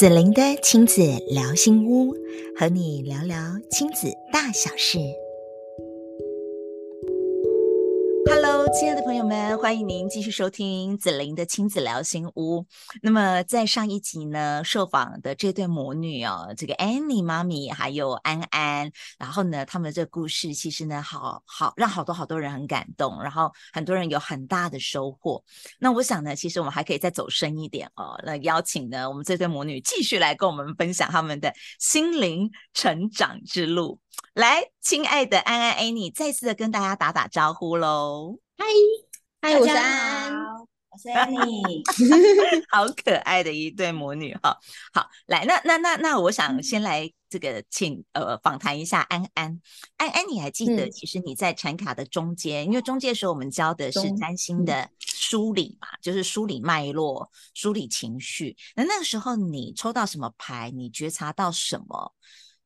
子玲的亲子聊心屋，和你聊聊亲子大小事。们，欢迎您继续收听子玲的亲子聊心屋。那么在上一集呢，受访的这对母女哦，这个 Annie 妈咪还有安安，然后呢，他们的这个故事其实呢，好好让好多好多人很感动，然后很多人有很大的收获。那我想呢，其实我们还可以再走深一点哦，那邀请呢，我们这对母女继续来跟我们分享他们的心灵成长之路。来，亲爱的安安、Annie，再次的跟大家打打招呼喽！嗨，嗨，我是安，我是 Annie，好可爱的一对母女哈。好，来，那那那那，我想先来这个请呃访谈一下安安。安安，你还记得，其实你在产卡的中间，嗯、因为中间的时候我们教的是占星的梳理嘛，就是梳理脉络、梳理情绪。那那个时候你抽到什么牌？你觉察到什么？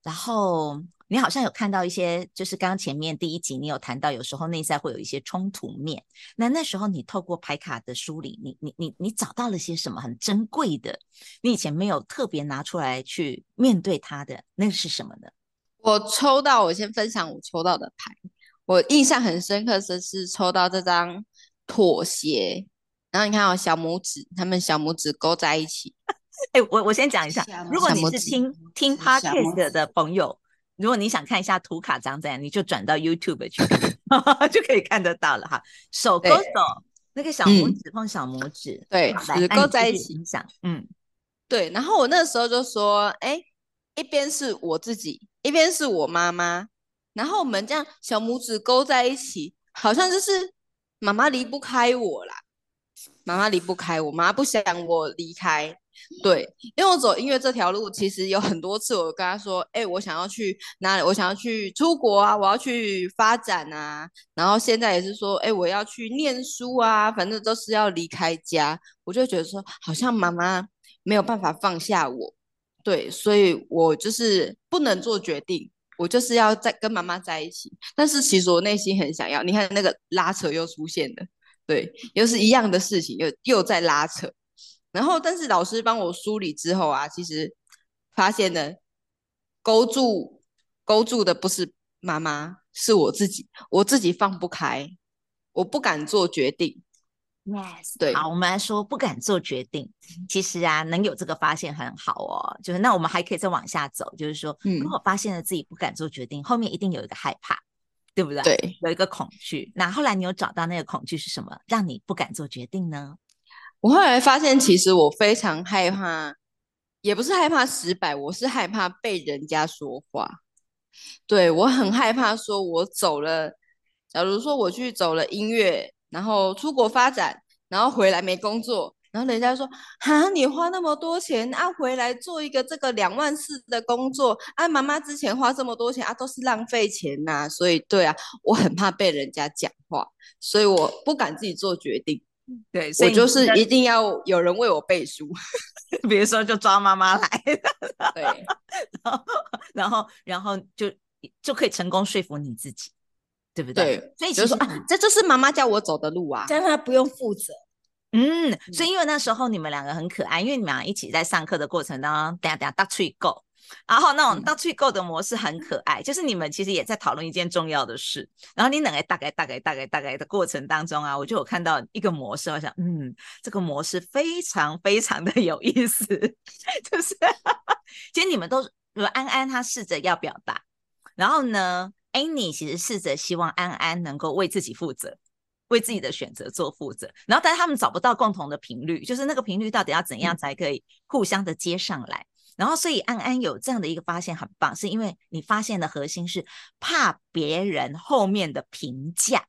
然后。你好像有看到一些，就是刚刚前面第一集你有谈到，有时候内在会有一些冲突面。那那时候你透过牌卡的梳理，你你你你找到了些什么很珍贵的？你以前没有特别拿出来去面对它的，那个是什么呢？我抽到，我先分享我抽到的牌。我印象很深刻的是抽到这张妥协，然后你看我小拇指，他们小拇指勾在一起。哎、欸，我我先讲一下，如果你是听听 podcast 的朋友。如果你想看一下图卡长怎样，你就转到 YouTube 去，就可以看得到了哈。手勾手，那个小拇指碰小拇指，嗯、对，指勾在一起想。嗯，对。然后我那时候就说，哎，一边是我自己，一边是我妈妈，然后我们这样小拇指勾在一起，好像就是妈妈离不开我啦。妈妈离不开我，妈妈不想我离开。对，因为我走音乐这条路，其实有很多次我跟他说，哎、我想要去哪里？我想要去出国啊，我要去发展啊。然后现在也是说，哎、我要去念书啊，反正都是要离开家。我就觉得说，好像妈妈没有办法放下我，对，所以我就是不能做决定，我就是要在跟妈妈在一起。但是其实我内心很想要，你看那个拉扯又出现了，对，又是一样的事情，又又在拉扯。然后，但是老师帮我梳理之后啊，其实发现呢，勾住勾住的不是妈妈，是我自己，我自己放不开，我不敢做决定。Yes，对，好，我们来说不敢做决定。其实啊，能有这个发现很好哦。就是那我们还可以再往下走，就是说，如果发现了自己不敢做决定，嗯，后面一定有一个害怕，对不对？对，有一个恐惧。那后来你有找到那个恐惧是什么，让你不敢做决定呢？我后来发现，其实我非常害怕，也不是害怕失败，我是害怕被人家说话。对，我很害怕，说我走了，假如说我去走了音乐，然后出国发展，然后回来没工作，然后人家说：“哈，你花那么多钱啊，回来做一个这个两万四的工作啊，妈妈之前花这么多钱啊，都是浪费钱呐、”所以，对啊，我很怕被人家讲话，所以我不敢自己做决定。对，所以我就是一定要有人为我背书，比如说就抓妈妈来，对，然后然后然后就就可以成功说服你自己，对不对？对，所以就是说啊，这就是妈妈叫我走的路啊，这样她不用负责。嗯，所以因为那时候你们两个很可爱，因为你们俩一起在上课的过程当中，等下等下大吹够。然后那种到去购的模式很可爱，嗯，就是你们其实也在讨论一件重要的事。然后你两个大概大概大概大概的过程当中啊，我就有看到一个模式，我想，嗯，这个模式非常非常的有意思。就是其实你们都，比如安安她试着要表达，然后呢，Annie 其实试着希望安安能够为自己负责，为自己的选择做负责。然后但是他们找不到共同的频率，就是那个频率到底要怎样才可以互相的接上来。然后，所以安安有这样的一个发现很棒，是因为你发现的核心是怕别人后面的评价，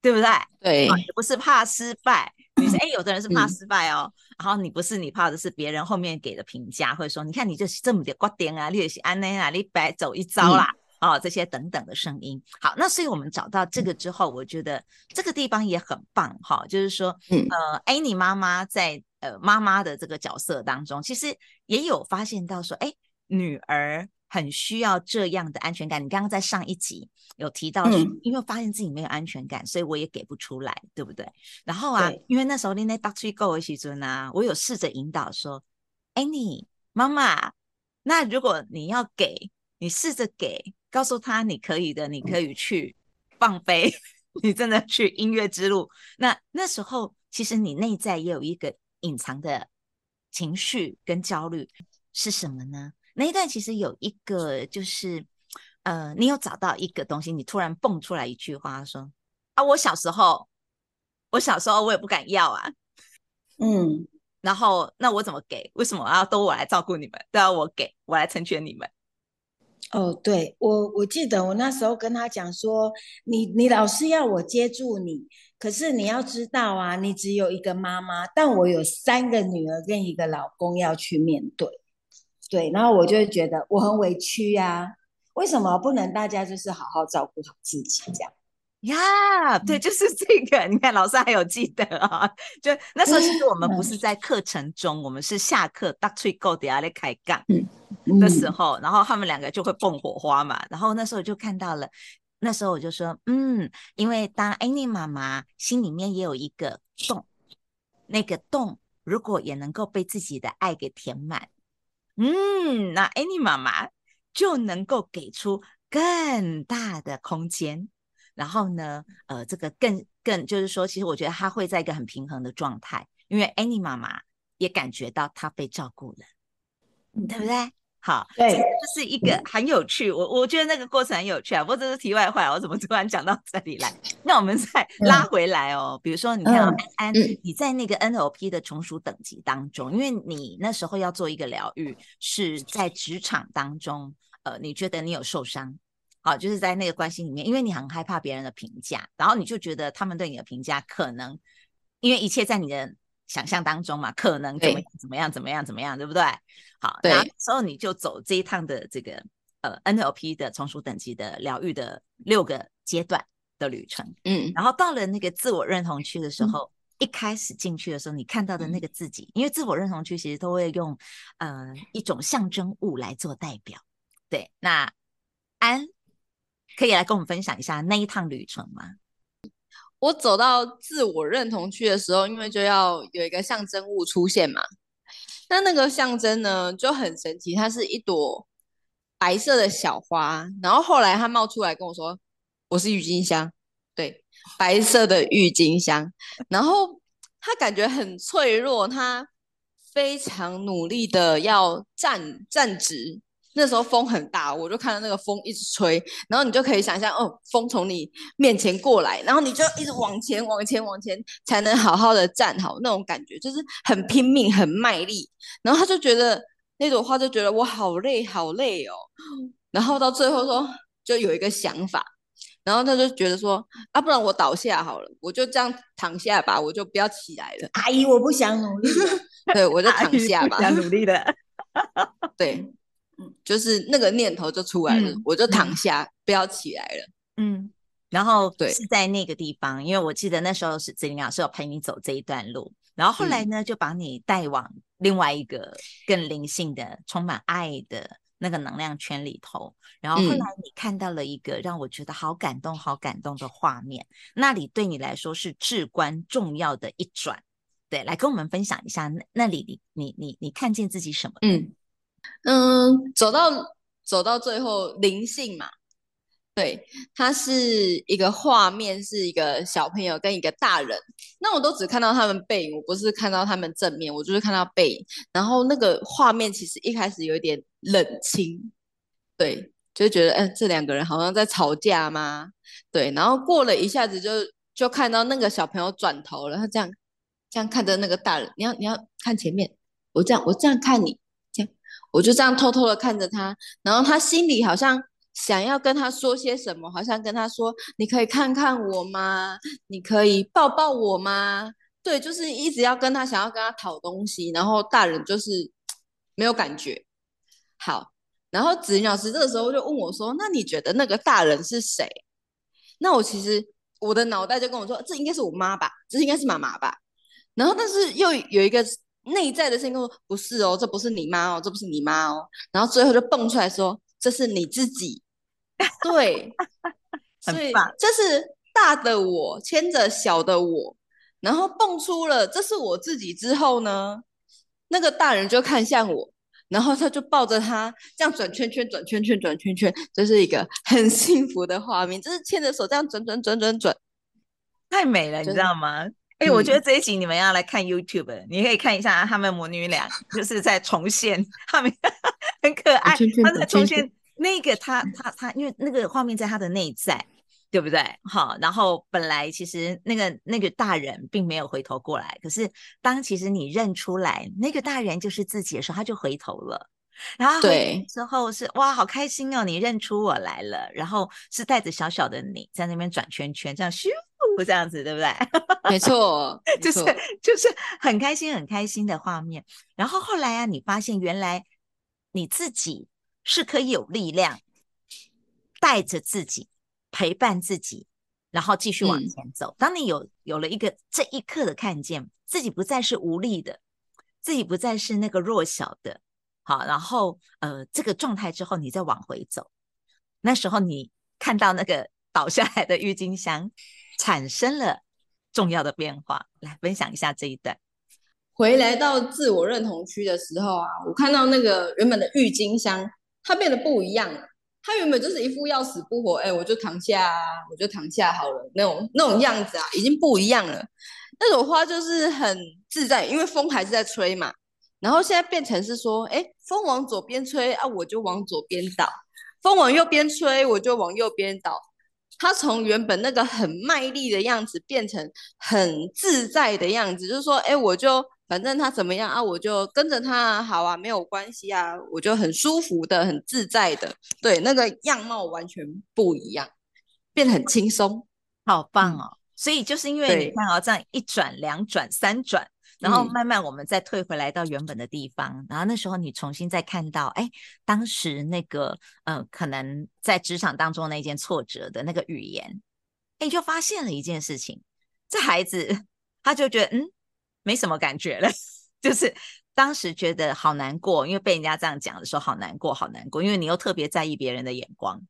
对不对？对，也不是怕失败。你是，哎，有的人是怕失败哦，嗯、然后你不是，你怕的是别人后面给的评价，或者说，你看你就是这么点瓜点啊，你也是安内啊，你白走一遭啦，嗯、哦，这些等等的声音。好，那所以我们找到这个之后，我觉得这个地方也很棒哈、哦，就是说，嗯、呃，哎，你妈妈在。呃，妈妈的这个角色当中，其实也有发现到说，哎，女儿很需要这样的安全感。你刚刚在上一集有提到因为发现自己没有安全感，所以我也给不出来，对不对？然后啊，因为那时候你那大吹够的时阵啊，我有试着引导说，哎，你妈妈，那如果你要给，你试着给，告诉他你可以的，你可以去放飞，你真的去音乐之路。那那时候，其实你内在也有一个隐藏的情绪跟焦虑是什么呢？那一段其实有一个，就是呃，你有找到一个东西，你突然蹦出来一句话说：“啊，我小时候，我小时候我也不敢要啊。”嗯。然后，那我怎么给？为什么要都我来照顾你们？都要我给，我来成全你们？哦，对，我我记得我那时候跟他讲说，你你老是要我接住你，可是你要知道啊，你只有一个妈妈，但我有三个女儿跟一个老公要去面对，对，然后我就会觉得我很委屈呀，为什么不能大家就是好好照顾好自己这样？呀，yeah, 对，就是这个。你看，老师还有记得啊？就那时候，其实我们不是在课程中，我们是下课大吹够底下来开杠的时候，然后他们两个就会蹦火花嘛。然后那时候我就看到了，那时候我就说，嗯，因为当 Annie 妈妈心里面也有一个洞，那个洞如果也能够被自己的爱给填满，嗯，那 Annie 妈妈就能够给出更大的空间。然后呢，呃，这个更更就是说，其实我觉得他会在一个很平衡的状态，因为 Annie 妈妈也感觉到她被照顾了，对不对？好，对，这是一个很有趣，我我觉得那个过程很有趣啊。不过这是题外话，我怎么突然讲到这里来？那我们再拉回来哦。比如说，你看安安，你在那个 NLP 的从属等级当中，因为你那时候要做一个疗愈，是在职场当中，呃，你觉得你有受伤。好，就是在那个关系里面，因为你很害怕别人的评价，然后你就觉得他们对你的评价可能，因为一切在你的想象当中嘛，可能怎么怎么样怎么样怎么样，对不对？好，然后你就走这一趟的这个呃 NLP 的从属等级的疗愈的六个阶段的旅程，嗯，然后到了那个自我认同区的时候，嗯、一开始进去的时候，你看到的那个自己，嗯、因为自我认同区其实都会用呃一种象征物来做代表，对，那安。可以来跟我们分享一下那一趟旅程吗？我走到自我认同区的时候，因为就要有一个象征物出现嘛。那那个象征呢就很神奇，它是一朵白色的小花。然后后来它冒出来跟我说：“我是郁金香。”对，白色的郁金香。然后它感觉很脆弱，它非常努力的要站站直。那时候风很大，我就看到那个风一直吹，然后你就可以想象，哦，风从你面前过来，然后你就一直往前、往前、往前，才能好好的站好。那种感觉就是很拼命、很卖力。然后他就觉得那朵花就觉得我好累、好累哦。然后到最后说，就有一个想法，然后他就觉得说，啊，不然我倒下好了，我就这样躺下吧，我就不要起来了。阿姨，我不想努力了。对，我就躺下吧。不想努力的。对。就是那个念头就出来了，嗯、我就躺下，嗯、不要起来了。嗯，然后对，是在那个地方，因为我记得那时候是子玲老师有陪你走这一段路，然后后来呢，嗯、就把你带往另外一个更灵性的、充满爱的那个能量圈里头。然后后来你看到了一个让我觉得好感动、好感动的画面，那里对你来说是至关重要的一转。对，来跟我们分享一下那那里你你你你看见自己什么？嗯。嗯，走到走到最后，灵性嘛，对，它是一个画面，是一个小朋友跟一个大人。那我都只看到他们背影，我不是看到他们正面，我就是看到背影。然后那个画面其实一开始有点冷清，对，就觉得，嗯，这两个人好像在吵架吗？对，然后过了一下子就就看到那个小朋友转头了，他这样这样看着那个大人，你要你要看前面，我这样我这样看你。我就这样偷偷的看着他，然后他心里好像想要跟他说些什么，好像跟他说：“你可以看看我吗？你可以抱抱我吗？”对，就是一直要跟他想要跟他讨东西，然后大人就是 没有感觉。好，然后子玲老师这个时候就问我说：“那你觉得那个大人是谁？”那我其实我的脑袋就跟我说：“这应该是我妈吧，这应该是妈妈吧。”然后但是又有一个。内在的声音说：“不是哦，这不是你妈哦，这不是你妈哦。”然后最后就蹦出来说：“这是你自己。”对，所以这是大的我牵着小的我，然后蹦出了这是我自己之后呢，那个大人就看向我，然后他就抱着他这样转圈圈，转圈圈，转圈圈，这是一个很幸福的画面，就是牵着手这样转转转转转，太美了，你知道吗？哎、欸，我觉得这一集你们要来看 YouTube，、嗯、你可以看一下他们母女俩就是在重现，他们 很可爱，他在重现那个他他他，因为那个画面在他的内在。对不对？好，然后本来其实那个那个大人并没有回头过来，可是当其实你认出来那个大人就是自己的时候，他就回头了。然后对之后是哇，好开心哦，你认出我来了。然后是带着小小的你在那边转圈圈，这样咻这样子，对不对？没错，就是就是很开心很开心的画面。然后后来啊，你发现原来你自己是可以有力量带着自己。陪伴自己，然后继续往前走。嗯、当你有有了一个这一刻的看见，自己不再是无力的，自己不再是那个弱小的，好，然后呃这个状态之后，你再往回走，那时候你看到那个 倒下来的郁金香，产生了重要的变化。来分享一下这一段。回来到自我认同区的时候啊，我看到那个原本的郁金香，它变得不一样了。他原本就是一副要死不活，哎，我就躺下啊，我就躺下好了，那种那种样子啊，已经不一样了。那朵花就是很自在，因为风还是在吹嘛。然后现在变成是说，哎，风往左边吹啊，我就往左边倒；风往右边吹，我就往右边倒。他从原本那个很卖力的样子，变成很自在的样子，就是说，哎，我就。反正他怎么样啊，我就跟着他，好啊，没有关系啊，我就很舒服的、很自在的，对，那个样貌完全不一样，变得很轻松，好棒哦！所以就是因为你看哦，这样一转、两转、三转，然后慢慢我们再退回来到原本的地方，嗯、然后那时候你重新再看到，哎，当时那个呃，可能在职场当中那件挫折的那个语言，哎，就发现了一件事情，这孩子他就觉得嗯。没什么感觉了，就是当时觉得好难过，因为被人家这样讲的时候好难过，好难过，因为你又特别在意别人的眼光，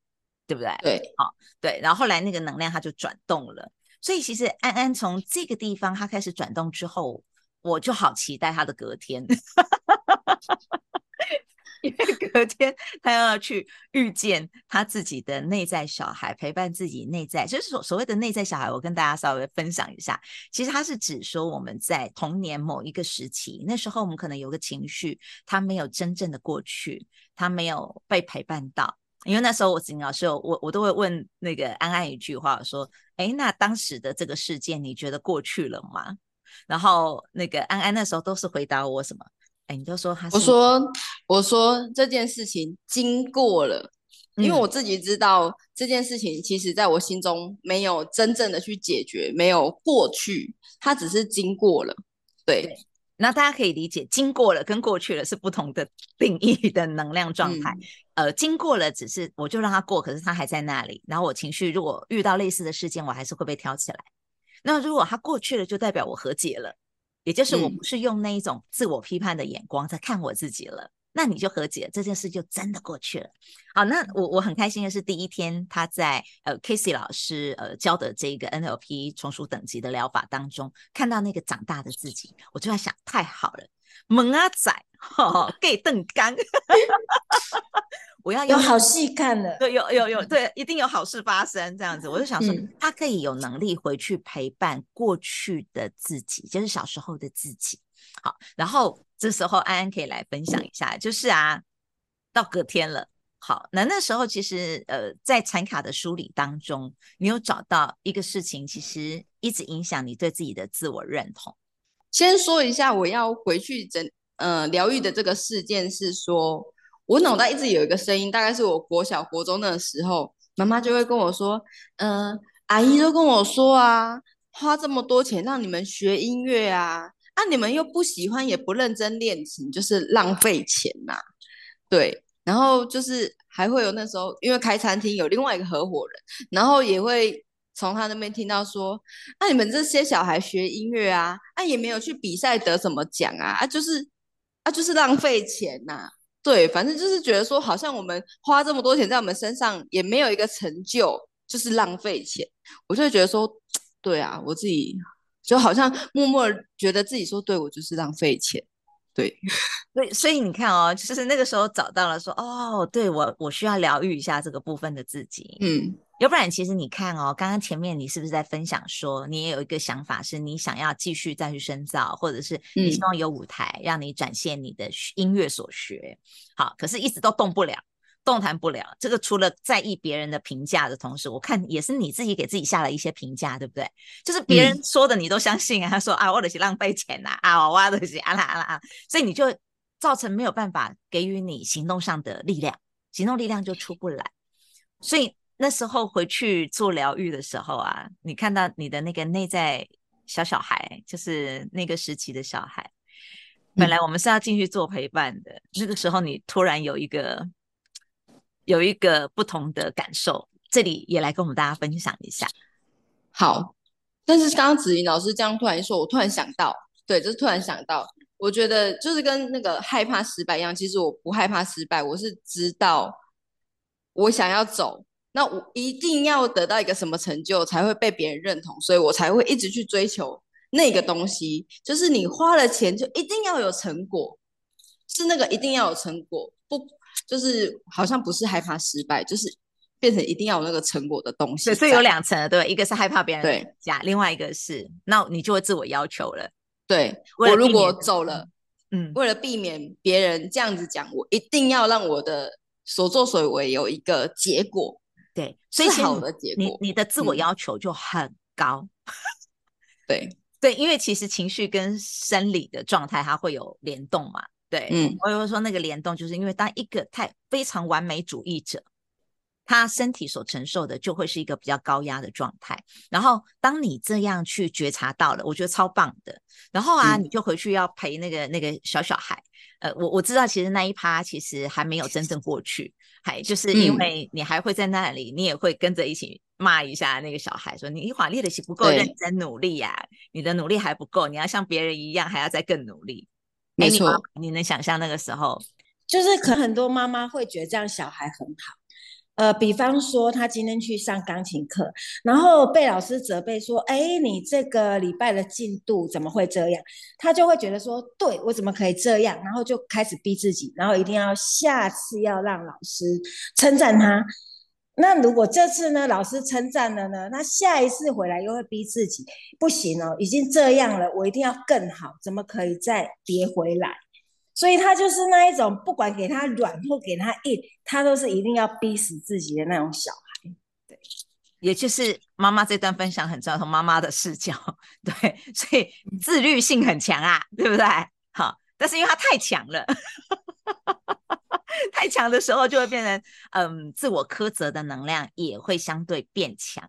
对不对？对，好，对，然后后来那个能量它就转动了，所以其实安安从这个地方它开始转动之后，我就好期待他的隔天。因为隔天他要去遇见他自己的内在小孩，陪伴自己内在，就是所所谓的内在小孩。我跟大家稍微分享一下，其实他是指说我们在童年某一个时期，那时候我们可能有个情绪，他没有真正的过去，他没有被陪伴到。因为那时候我子老师，我我都会问那个安安一句话，说：“哎，那当时的这个事件，你觉得过去了吗？”然后那个安安那时候都是回答我什么？哎，你就说他是，我说我说这件事情经过了，嗯，因为我自己知道这件事情，其实在我心中没有真正的去解决，没有过去，它只是经过了。对，对，那大家可以理解，经过了跟过去了是不同的 定义的能量状态。嗯、呃，经过了只是我就让它过，可是它还在那里。然后我情绪如果遇到类似的事件，我还是会被挑起来。那如果它过去了，就代表我和解了。也就是我不是用那一种自我批判的眼光在看我自己了，嗯、那你就和解，这件事就真的过去了。好，那我我很开心的是，第一天他在呃 Casey 老师呃教的这个 NLP 从属等级的疗法当中，看到那个长大的自己，我就在想，太好了，萌啊仔，给邓刚。我要有，好戏看了，对，有有有，对，一定有好事发生这样子。我就想说，嗯、他可以有能力回去陪伴过去的自己，就是小时候的自己。好，然后这时候安安可以来分享一下，就是啊，到隔天了。好，那那时候其实呃，在残卡的梳理当中，你有找到一个事情，其实一直影响你对自己的自我认同。先说一下，我要回去整呃疗愈的这个事件是说。我脑袋一直有一个声音，大概是我国小、国中的时候，妈妈就会跟我说：“嗯、阿姨都跟我说啊，花这么多钱让你们学音乐啊，啊，你们又不喜欢，也不认真练琴，就是浪费钱呐、啊。”对，然后就是还会有那时候，因为开餐厅有另外一个合伙人，然后也会从他那边听到说：“啊，你们这些小孩学音乐啊，啊，也没有去比赛得什么奖啊，啊，就是啊，就是浪费钱呐、啊。”对，反正就是觉得说，好像我们花这么多钱在我们身上，也没有一个成就，就是浪费钱。我就会觉得说，对啊，我自己就好像默默觉得自己说，对，我就是浪费钱。对，所以所以你看哦，就是那个时候找到了说，哦，对我我需要疗愈一下这个部分的自己，嗯，要不然其实你看哦，刚刚前面你是不是在分享说，你也有一个想法，是你想要继续再去深造，或者是你希望有舞台让你展现你的音乐所学，好，可是一直都动不了。动弹不了，这个除了在意别人的评价的同时，我看也是你自己给自己下了一些评价，对不对？就是别人说的你都相信啊，嗯、他说啊，我的是浪费钱呐，啊，我的是啊啦啊啦啊，所以你就造成没有办法给予你行动上的力量，行动力量就出不来。所以那时候回去做疗愈的时候啊，你看到你的那个内在小小孩，就是那个时期的小孩，本来我们是要进去做陪伴的，嗯、那个时候你突然有一个。有一个不同的感受，这里也来跟我们大家分享一下。好，但是刚刚子怡老师这样突然一说，我突然想到，对，就是突然想到，我觉得就是跟那个害怕失败一样，其实我不害怕失败，我是知道我想要走，那我一定要得到一个什么成就才会被别人认同，所以我才会一直去追求那个东西。就是你花了钱，就一定要有成果，是那个一定要有成果，不。就是好像不是害怕失败，就是变成一定要有那个成果的东西。对，所以有两层，对，一个是害怕别人对加，另外一个是那你就会自我要求了。对，我如果走了，嗯，为了避免别人这样子讲，我一定要让我的所作所为有一个结果。对，所以好的结果，你你的自我要求就很高。嗯、对对，因为其实情绪跟生理的状态它会有联动嘛。对，嗯，我有说那个联动，就是因为当一个太非常完美主义者，他身体所承受的就会是一个比较高压的状态。然后，当你这样去觉察到了，我觉得超棒的。然后啊，嗯、你就回去要陪那个那个小小孩。呃，我我知道，其实那一趴其实还没有真正过去，还就是因为你还会在那里，你也会跟着一起骂一下那个小孩，说你一会儿练的是不够认真努力呀、啊，你的努力还不够，你要像别人一样，还要再更努力。没错，你能想象那个时候，就是可能很多妈妈会觉得这样小孩很好，呃，比方说他今天去上钢琴课，然后被老师责备说，哎，你这个礼拜的进度怎么会这样？他就会觉得说，对，我怎么可以这样？然后就开始逼自己，然后一定要下次要让老师称赞他。那如果这次呢，老师称赞了呢，那下一次回来又会逼自己，不行哦，已经这样了，我一定要更好，怎么可以再跌回来？所以他就是那一种，不管给他软或给他硬，他都是一定要逼死自己的那种小孩。对，也就是妈妈这段分享很重要，从妈妈的视角，对，所以自律性很强啊，对不对？好，但是因为他太强了。太强的时候，就会变成嗯，自我苛责的能量也会相对变强。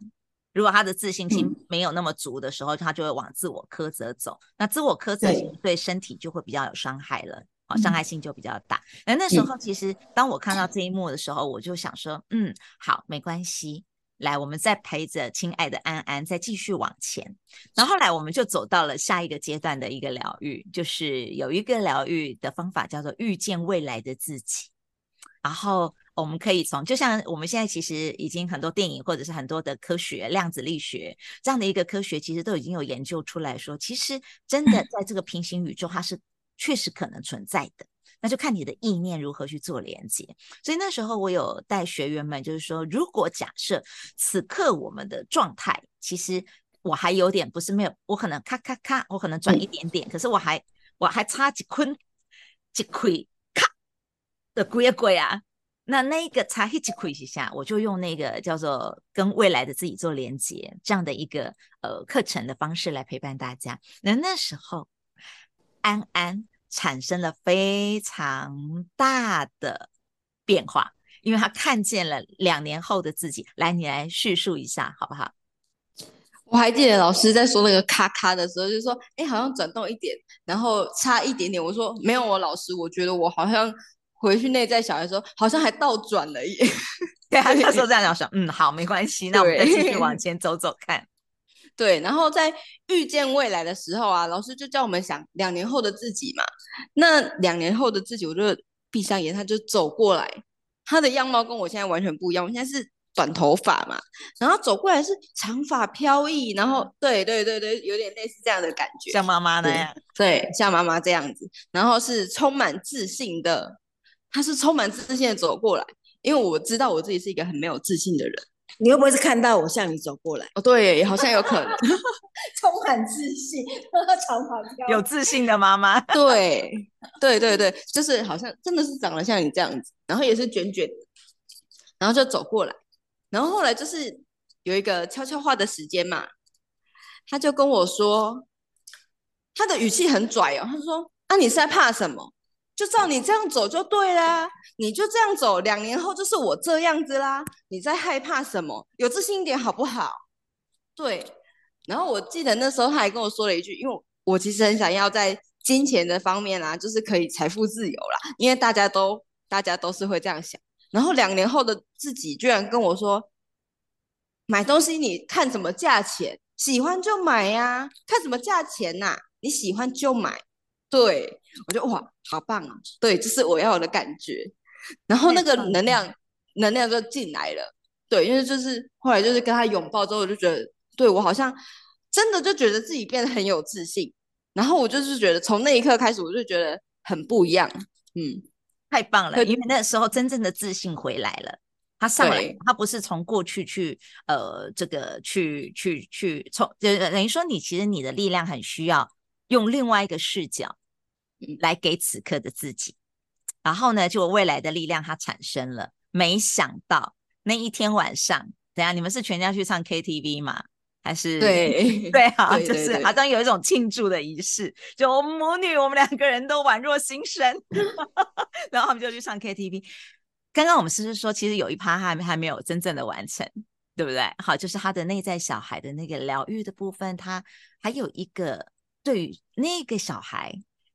如果他的自信心没有那么足的时候，他就会往自我苛责走。那自我苛责对身体就会比较有伤害了，好，伤害性就比较大。那那时候，其实当我看到这一幕的时候，我就想说，嗯，好，没关系。来，我们再陪着亲爱的安安再继续往前。然后后来我们就走到了下一个阶段的一个疗愈，就是有一个疗愈的方法叫做遇见未来的自己。然后我们可以从，就像我们现在其实已经很多电影或者是很多的科学、量子力学这样的一个科学，其实都已经有研究出来说，其实真的在这个平行宇宙，它是确实可能存在的。那就看你的意念如何去做连接。所以那时候我有带学员们，就是说，如果假设此刻我们的状态，其实我还有点不是没有，我可能咔咔咔，我可能转一点点，可是我还我还差几坤几亏。的鬼鬼啊，那那个才一起亏一下，我就用那个叫做跟未来的自己做连接这样的一个呃课程的方式来陪伴大家。那那时候安安产生了非常大的变化，因为他看见了两年后的自己。来，你来叙述一下好不好？我还记得老师在说那个咔咔的时候，就说：“哎，好像转动一点，然后差一点点。”我说：“没有，我老师，我觉得我好像。”回去内在小孩说，好像还倒转了耶。对，他那时候 这样讲说，嗯，好，没关系，那我们再继续往前走走看。对，然后在遇见未来的时候啊，老师就叫我们想两年后的自己嘛。那两年后的自己，我就闭上眼，他就走过来，他的样貌跟我现在完全不一样。我现在是短头发嘛，然后走过来是长发飘逸，然后对对对对，有点类似这样的感觉，像妈妈那样，对，对，像妈妈这样子，然后是充满自信的，他是充满自信的走过来，因为我知道我自己是一个很没有自信的人。你会不会是看到我向你走过来？哦，对，好像有可能，充满自信，长发飘，有自信的妈妈，对，对对对，就是好像真的是长得像你这样子，然后也是卷卷，然后就走过来。然后后来就是有一个悄悄话的时间嘛，他就跟我说，他的语气很拽哦，他说：“啊，你是在怕什么？就照你这样走就对啦，你就这样走，两年后就是我这样子啦，你在害怕什么？有自信一点好不好？”对。然后我记得那时候他还跟我说了一句，因为我其实很想要在金钱的方面啊，就是可以财富自由啦，因为大家都大家都是会这样想。然后两年后的自己居然跟我说：“买东西你看什么价钱，喜欢就买呀，看什么价钱呐？你喜欢就买。”对，我就哇，好棒啊！对，这是我要的感觉。然后那个能量，能量就进来了。对，因为就是后来就是跟他拥抱之后，我就觉得，对，我好像真的就觉得自己变得很有自信。然后我就是觉得从那一刻开始，我就觉得很不一样。嗯。太棒了，因为那时候真正的自信回来了。他上来，他不是从过去去呃这个去去去从，就等于说你其实你的力量很需要用另外一个视角来给此刻的自己。然后呢，就未来的力量它产生了。没想到那一天晚上，等下你们是全家去唱 KTV 吗？还是对 对啊，就是好像有一种庆祝的仪式，就我们母女，我们两个人都宛若新生，然后他们就去唱 KTV。刚刚我们是不是说，其实有一趴还还没有真正的完成，对不对？好，就是他的内在小孩的那个疗愈的部分，他还有一个对于那个小孩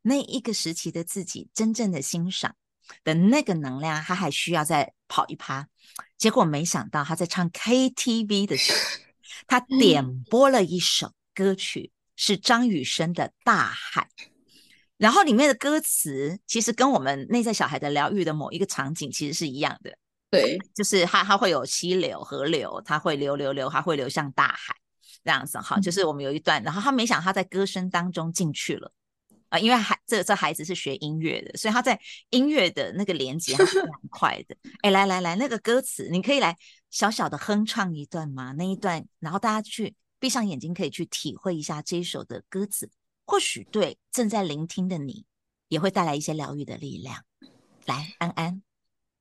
那一个时期的自己真正的欣赏的那个能量，他还需要再跑一趴。结果没想到他在唱 KTV 的时候。他点播了一首歌曲，是张雨生的《大海》，然后里面的歌词其实跟我们内在小孩的疗愈的某一个场景其实是一样的。对，就是它它会有溪流、河流，它会流流流，它会流向大海这样子。哈，就是我们有一段，然后他没想他在歌声当中进去了啊，因为孩这这孩子是学音乐的，所以他在音乐的那个连接还是蛮 快的。哎，来来来，那个歌词你可以来。小小的哼唱一段吗，那一段，然后大家去闭上眼睛，可以去体会一下这一首的歌词，或许对正在聆听的你，也会带来一些疗愈的力量。来，安安，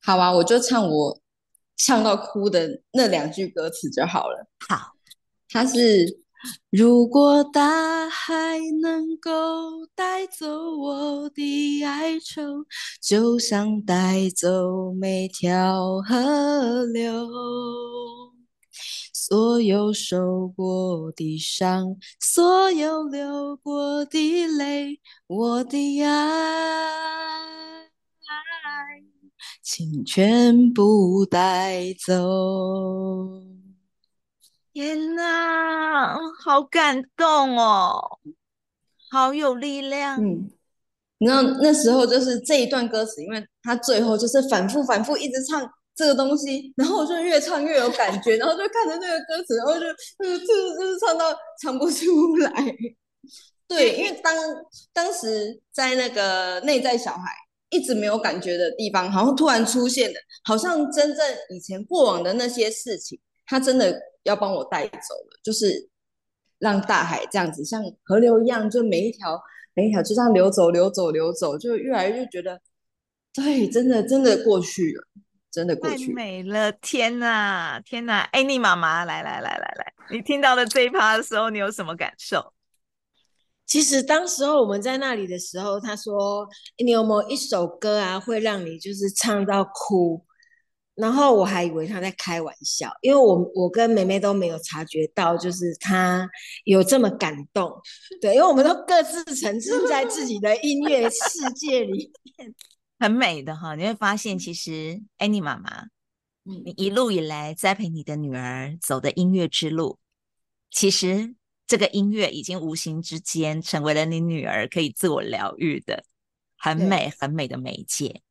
好啊，我就唱我唱到哭的那两句歌词就好了。好，它是。如果大海能够带走我的哀愁，就像带走每条河流，所有受过的伤，所有流过的泪，我的爱，请全部带走。天哪，好感动哦，好有力量。嗯，那那时候就是这一段歌词，因为他最后就是反复反复一直唱这个东西，然后我就越唱越有感觉，然后就看着那个歌词，然后就呃，就是就是唱到唱不出来。对，因为当当时在那个内在小孩一直没有感觉的地方，好像突然出现的，好像真正以前过往的那些事情，他真的。要帮我带走了，就是让大海这样子像河流一样，就每一条每一条就这样流走流走流走，就越来越觉得，对，真的真的过去了，真的过去了。太美了，天哪，天哪！哎，你妈妈，来来来来来，你听到了这一趴的时候，你有什么感受？其实当时候我们在那里的时候，他说，你有没有一首歌啊，会让你就是唱到哭？然后我还以为他在开玩笑，因为我我跟妹妹都没有察觉到，就是他有这么感动。对，因为我们都各自沉浸在自己的音乐世界里面，很美的哈。你会发现，其实 Annie 妈妈，你一路以来栽培你的女儿走的音乐之路，其实这个音乐已经无形之间成为了你女儿可以自我疗愈的很美很美的媒介。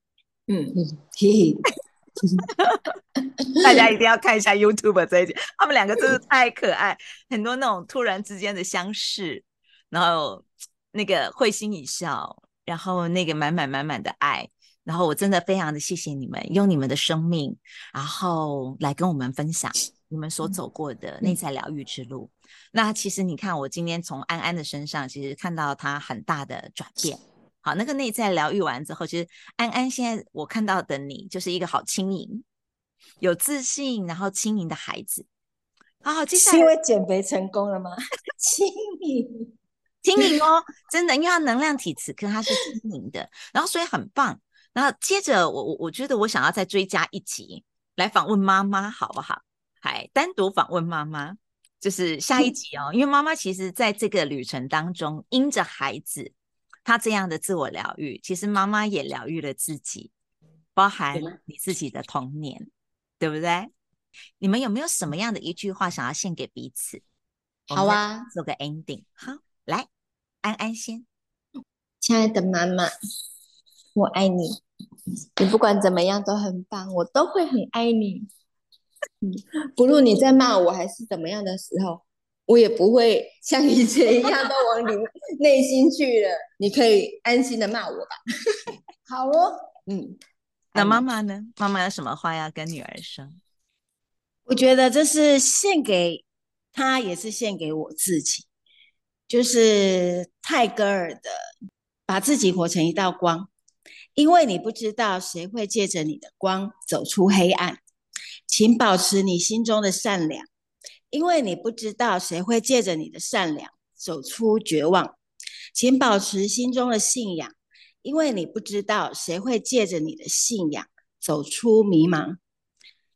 嗯嗯，嘿嘿。大家一定要看一下 YouTube 这一集，他们两个真的太可爱，很多那种突然之间的相识，然后那个会心一笑，然后那个满满满满的爱，然后我真的非常的谢谢你们用你们的生命，然后来跟我们分享你们所走过的内在疗愈之路。嗯、那其实你看，我今天从安安的身上，其实看到他很大的转变。好，那个内在疗愈完之后，其实安安现在我看到的你，就是一个好轻盈、有自信，然后轻盈的孩子。好好，接下来是因为减肥成功了吗？轻盈，轻盈哦，真的，因为它能量体此刻它是轻盈的，然后所以很棒。然后接着我我我觉得我想要再追加一集来访问妈妈，好不好？还单独访问妈妈，就是下一集哦，因为妈妈其实在这个旅程当中，因着孩子。他这样的自我疗愈，其实妈妈也疗愈了自己，包含你自己的童年，对不对？你们有没有什么样的一句话想要献给彼此？好啊，做个 ending。好，来，安安先。亲爱的妈妈，我爱你，你不管怎么样都很棒，我都会很爱你。嗯，不论你在骂我还是怎么样的时候。我也不会像以前一样都往你内心去了。你可以安心的骂我吧。好哦，嗯。那妈妈呢？妈妈有什么话要跟女儿说？我觉得这是献给她，也是献给我自己。就是泰戈尔的，把自己活成一道光，因为你不知道谁会借着你的光走出黑暗。请保持你心中的善良。因为你不知道谁会借着你的善良走出绝望，请保持心中的信仰。因为你不知道谁会借着你的信仰走出迷茫，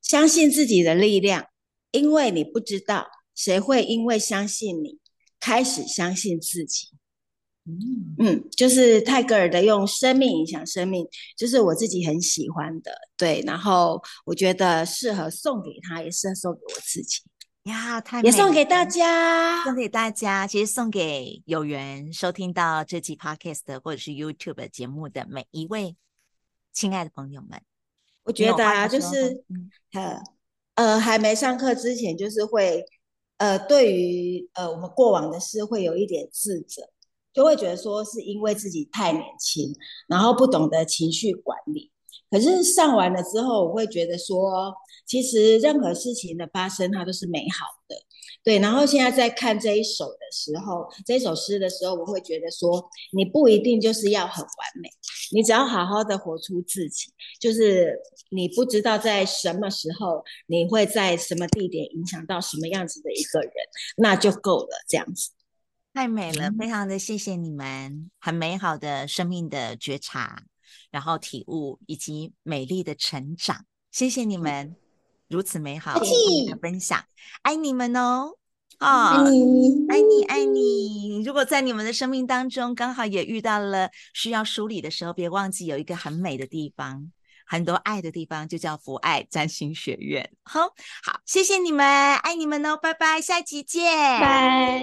相信自己的力量。因为你不知道谁会因为相信你开始相信自己。嗯嗯，就是泰戈尔的用生命影响生命，就是我自己很喜欢的。对，然后我觉得适合送给他，也适合送给我自己。呀，太美，也送给大家，送给大家，其实送给有缘收听到这期 podcast 或者是 YouTube 节目的每一位亲爱的朋友们。我觉得啊，就是呃呃，还没上课之前，就是会呃，对于呃我们过往的事会有一点自责，就会觉得说是因为自己太年轻，然后不懂得情绪管理。可是上完了之后，我会觉得说。其实任何事情的发生，它都是美好的，对。然后现在在看这一首的时候，这首诗的时候，我会觉得说，你不一定就是要很完美，你只要好好的活出自己。就是你不知道在什么时候，你会在什么地点影响到什么样子的一个人，那就够了。这样子太美了，非常的谢谢你们，很美好的生命的觉察，然后体悟以及美丽的成长，谢谢你们。如此美好的分享，爱你们哦！啊、哦，爱你，爱你，爱你！如果在你们的生命当中刚好也遇到了需要梳理的时候，别忘记有一个很美的地方，很多爱的地方，就叫福爱占星学院。好，好，谢谢你们，爱你们哦！拜拜，下集见，拜。